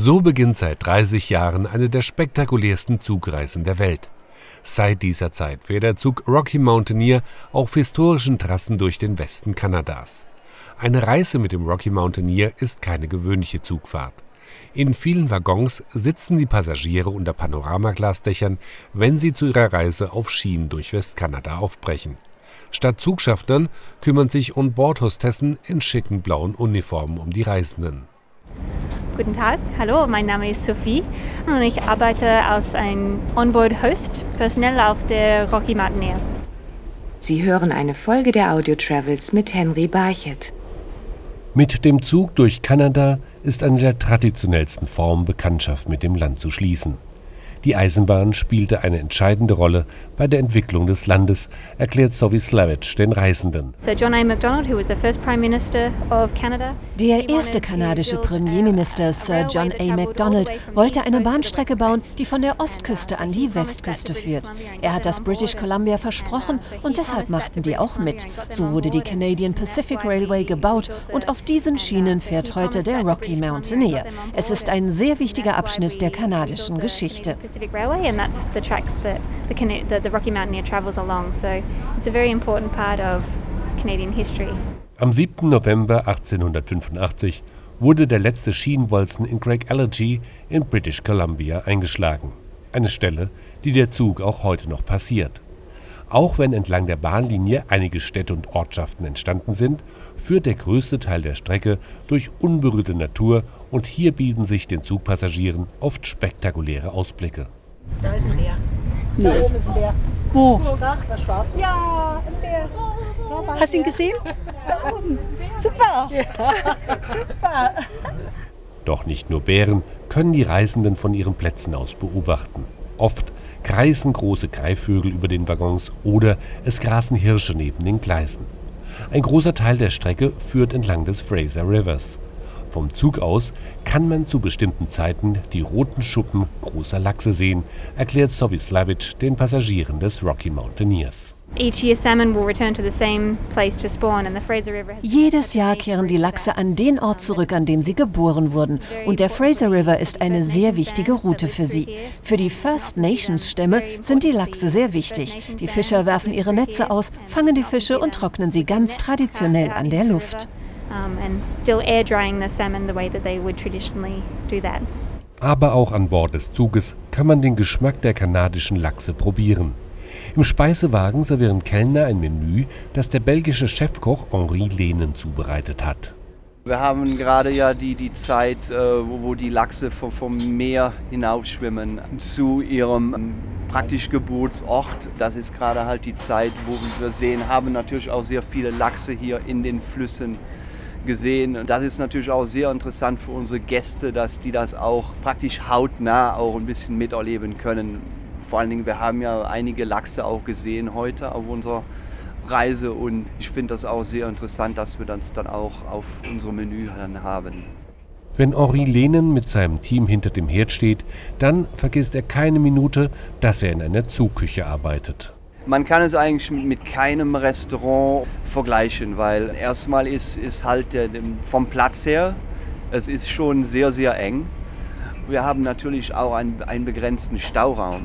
So beginnt seit 30 Jahren eine der spektakulärsten Zugreisen der Welt. Seit dieser Zeit fährt der Zug Rocky Mountaineer auf historischen Trassen durch den Westen Kanadas. Eine Reise mit dem Rocky Mountaineer ist keine gewöhnliche Zugfahrt. In vielen Waggons sitzen die Passagiere unter Panoramaglasdächern, wenn sie zu ihrer Reise auf Schienen durch Westkanada aufbrechen. Statt Zugschaffnern kümmern sich On-Board-Hostessen in schicken blauen Uniformen um die Reisenden. Guten Tag, hallo, mein Name ist Sophie und ich arbeite als ein Onboard-Host, personell auf der Rocky Mountain Air. Sie hören eine Folge der Audio Travels mit Henry Barchet. Mit dem Zug durch Kanada ist eine der traditionellsten Formen, Bekanntschaft mit dem Land zu schließen. Die Eisenbahn spielte eine entscheidende Rolle bei der Entwicklung des Landes, erklärt Sophie Slavich den Reisenden. Der erste kanadische Premierminister Sir John A. Macdonald wollte eine Bahnstrecke bauen, die von der Ostküste an die Westküste führt. Er hat das British Columbia versprochen und deshalb machten die auch mit. So wurde die Canadian Pacific Railway gebaut und auf diesen Schienen fährt heute der Rocky Mountaineer. Es ist ein sehr wichtiger Abschnitt der kanadischen Geschichte. Pacific Railway, and that's the tracks that the, the, the Rocky Mountaineer travels along. So it's a very important part of Canadian history. Am 7. November 1885 wurde der letzte Schienenbolzen in Craig Allergy in British Columbia eingeschlagen. Eine Stelle, die der Zug auch heute noch passiert. Auch wenn entlang der Bahnlinie einige Städte und Ortschaften entstanden sind, führt der größte Teil der Strecke durch unberührte Natur und hier bieten sich den Zugpassagieren oft spektakuläre Ausblicke. Da ist ein Bär. Da oben ist ein Bär. Wo? Da, was Schwarzes. Ja, ein Bär. Hast du ihn gesehen? Da oben. Super. Ja. Super. Doch nicht nur Bären können die Reisenden von ihren Plätzen aus beobachten. Oft kreisen große Greifvögel über den Waggons oder es grasen Hirsche neben den Gleisen. Ein großer Teil der Strecke führt entlang des Fraser Rivers. Vom Zug aus kann man zu bestimmten Zeiten die roten Schuppen großer Lachse sehen, erklärt Sovislavic den Passagieren des Rocky Mountaineers. Jedes Jahr kehren die Lachse an den Ort zurück, an dem sie geboren wurden. Und der Fraser River ist eine sehr wichtige Route für sie. Für die First Nations Stämme sind die Lachse sehr wichtig. Die Fischer werfen ihre Netze aus, fangen die Fische und trocknen sie ganz traditionell an der Luft. Aber auch an Bord des Zuges kann man den Geschmack der kanadischen Lachse probieren. Im Speisewagen servieren Kellner ein Menü, das der belgische Chefkoch Henri Lehnen zubereitet hat. Wir haben gerade ja die, die Zeit, äh, wo, die Lachse vom, vom Meer hinaufschwimmen zu ihrem ähm, praktisch Geburtsort. Das ist gerade halt die Zeit, wo wir sehen, haben natürlich auch sehr viele Lachse hier in den Flüssen gesehen. Das ist natürlich auch sehr interessant für unsere Gäste, dass die das auch praktisch hautnah auch ein bisschen miterleben können vor allen Dingen, wir haben ja einige Lachse auch gesehen heute auf unserer Reise und ich finde das auch sehr interessant, dass wir das dann auch auf unserem Menü dann haben. Wenn Henri Lehnen mit seinem Team hinter dem Herd steht, dann vergisst er keine Minute, dass er in einer Zugküche arbeitet. Man kann es eigentlich mit keinem Restaurant vergleichen, weil erstmal ist, ist halt der, vom Platz her, es ist schon sehr, sehr eng. Wir haben natürlich auch einen, einen begrenzten Stauraum.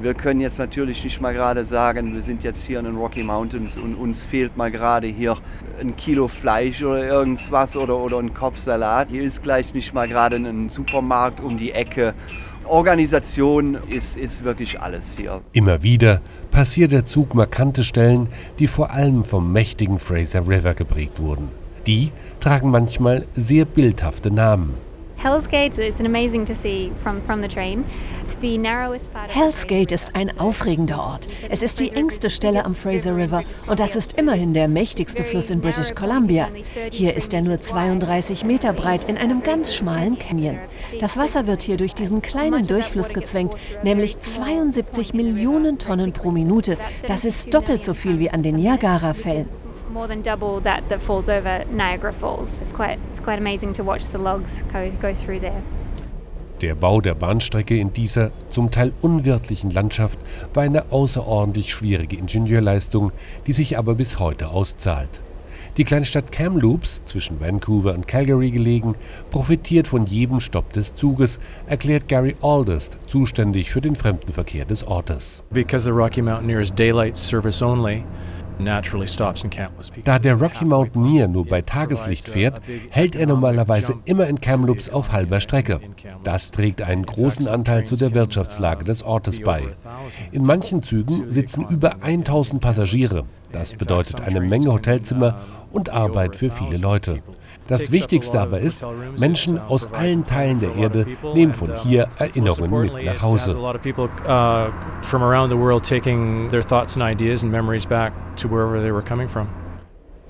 Wir können jetzt natürlich nicht mal gerade sagen, wir sind jetzt hier in den Rocky Mountains und uns fehlt mal gerade hier ein Kilo Fleisch oder irgendwas oder, oder ein Kopfsalat. Hier ist gleich nicht mal gerade ein Supermarkt um die Ecke. Organisation ist, ist wirklich alles hier. Immer wieder passiert der Zug markante Stellen, die vor allem vom mächtigen Fraser River geprägt wurden. Die tragen manchmal sehr bildhafte Namen. Hell's Gate ist ein aufregender Ort. Es ist die engste Stelle am Fraser River und das ist immerhin der mächtigste Fluss in British Columbia. Hier ist er nur 32 Meter breit in einem ganz schmalen Canyon. Das Wasser wird hier durch diesen kleinen Durchfluss gezwängt, nämlich 72 Millionen Tonnen pro Minute. Das ist doppelt so viel wie an den Niagara-Fällen more than double that that falls over Niagara Falls. It's quite, it's quite amazing to watch the logs go, go through there. Der Bau der Bahnstrecke in dieser zum Teil unwirtlichen Landschaft war eine außerordentlich schwierige Ingenieurleistung, die sich aber bis heute auszahlt. Die Kleinstadt Kamloops, zwischen Vancouver und Calgary gelegen, profitiert von jedem Stopp des Zuges, erklärt Gary Aldist, zuständig für den Fremdenverkehr des Ortes. Because the Rocky Mountaineer is daylight service only, da der Rocky Mountaineer nur bei Tageslicht fährt, hält er normalerweise immer in Kamloops auf halber Strecke. Das trägt einen großen Anteil zu der Wirtschaftslage des Ortes bei. In manchen Zügen sitzen über 1000 Passagiere. Das bedeutet eine Menge Hotelzimmer und Arbeit für viele Leute. Das Wichtigste aber ist, Menschen aus allen Teilen der Erde nehmen von hier Erinnerungen mit nach Hause.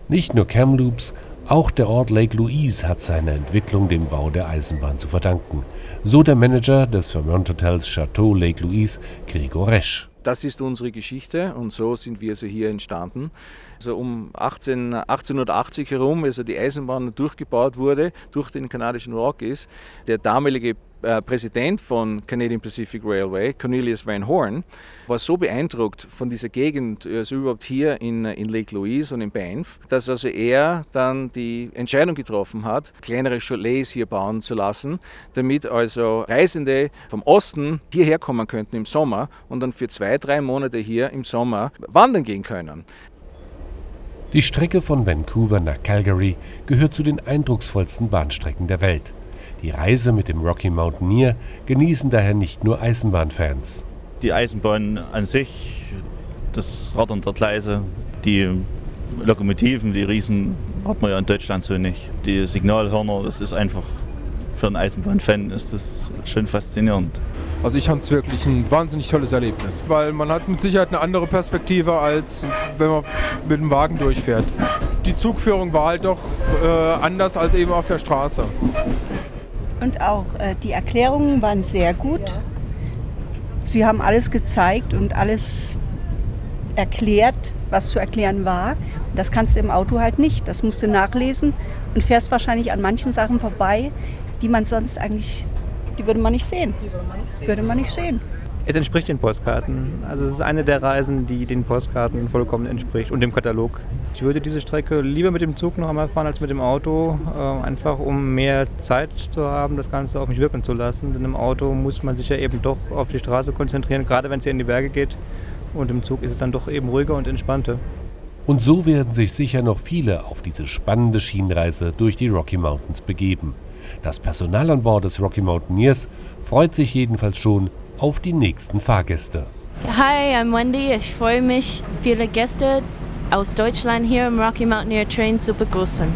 Nicht nur Kamloops, auch der Ort Lake Louise hat seine Entwicklung dem Bau der Eisenbahn zu verdanken. So der Manager des Vermont Hotels Chateau Lake Louise, Gregor Resch. Das ist unsere Geschichte und so sind wir so hier entstanden. Also um 18, 1880 herum, als die Eisenbahn durchgebaut wurde durch den kanadischen Rockies, der damalige äh, Präsident von Canadian Pacific Railway, Cornelius Van Horn, war so beeindruckt von dieser Gegend, also überhaupt hier in, in Lake Louise und in Banff, dass also er dann die Entscheidung getroffen hat, kleinere Chalets hier bauen zu lassen, damit also Reisende vom Osten hierher kommen könnten im Sommer und dann für zwei, drei Monate hier im Sommer wandern gehen können. Die Strecke von Vancouver nach Calgary gehört zu den eindrucksvollsten Bahnstrecken der Welt. Die Reise mit dem Rocky Mountaineer genießen daher nicht nur Eisenbahnfans. Die Eisenbahn an sich, das Rattern der Gleise, die Lokomotiven, die Riesen, hat man ja in Deutschland so nicht. Die Signalhörner, das ist einfach für einen Eisenbahnfan ist das schon faszinierend. Also ich fand es wirklich ein wahnsinnig tolles Erlebnis, weil man hat mit Sicherheit eine andere Perspektive, als wenn man mit dem Wagen durchfährt. Die Zugführung war halt doch äh, anders als eben auf der Straße. Und auch äh, die Erklärungen waren sehr gut. Sie haben alles gezeigt und alles erklärt, was zu erklären war. Das kannst du im Auto halt nicht. Das musst du nachlesen und fährst wahrscheinlich an manchen Sachen vorbei, die man sonst eigentlich, die würde man nicht sehen. Sehen. Würde man nicht sehen. Es entspricht den Postkarten. Also es ist eine der Reisen, die den Postkarten vollkommen entspricht und dem Katalog. Ich würde diese Strecke lieber mit dem Zug noch einmal fahren als mit dem Auto, äh, einfach um mehr Zeit zu haben, das Ganze auf mich wirken zu lassen. Denn im Auto muss man sich ja eben doch auf die Straße konzentrieren, gerade wenn es hier in die Berge geht. Und im Zug ist es dann doch eben ruhiger und entspannter. Und so werden sich sicher noch viele auf diese spannende Schienenreise durch die Rocky Mountains begeben. Das Personal an Bord des Rocky Mountaineers freut sich jedenfalls schon auf die nächsten Fahrgäste. Hi, I'm Wendy. Ich freue mich, viele Gäste aus Deutschland hier im Rocky Mountaineer Train zu begrüßen.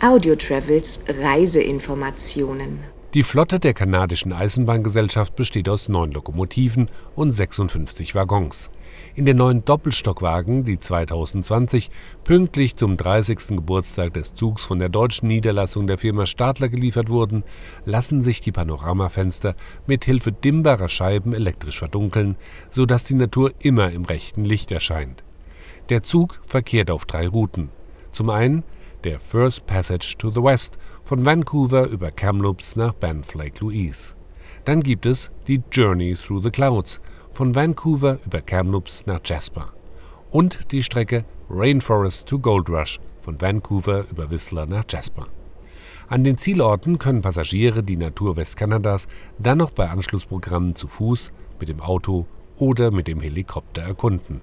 Audio Travels Reiseinformationen. Die Flotte der kanadischen Eisenbahngesellschaft besteht aus neun Lokomotiven und 56 Waggons. In den neuen Doppelstockwagen, die 2020 pünktlich zum 30. Geburtstag des Zugs von der deutschen Niederlassung der Firma Stadler geliefert wurden, lassen sich die Panoramafenster mit Hilfe dimmbarer Scheiben elektrisch verdunkeln, so dass die Natur immer im rechten Licht erscheint. Der Zug verkehrt auf drei Routen. Zum einen der First Passage to the West von Vancouver über Kamloops nach Banff Lake Louise. Dann gibt es die Journey Through the Clouds von Vancouver über Kamloops nach Jasper und die Strecke Rainforest to Gold Rush von Vancouver über Whistler nach Jasper. An den Zielorten können Passagiere die Natur Westkanadas dann noch bei Anschlussprogrammen zu Fuß, mit dem Auto oder mit dem Helikopter erkunden.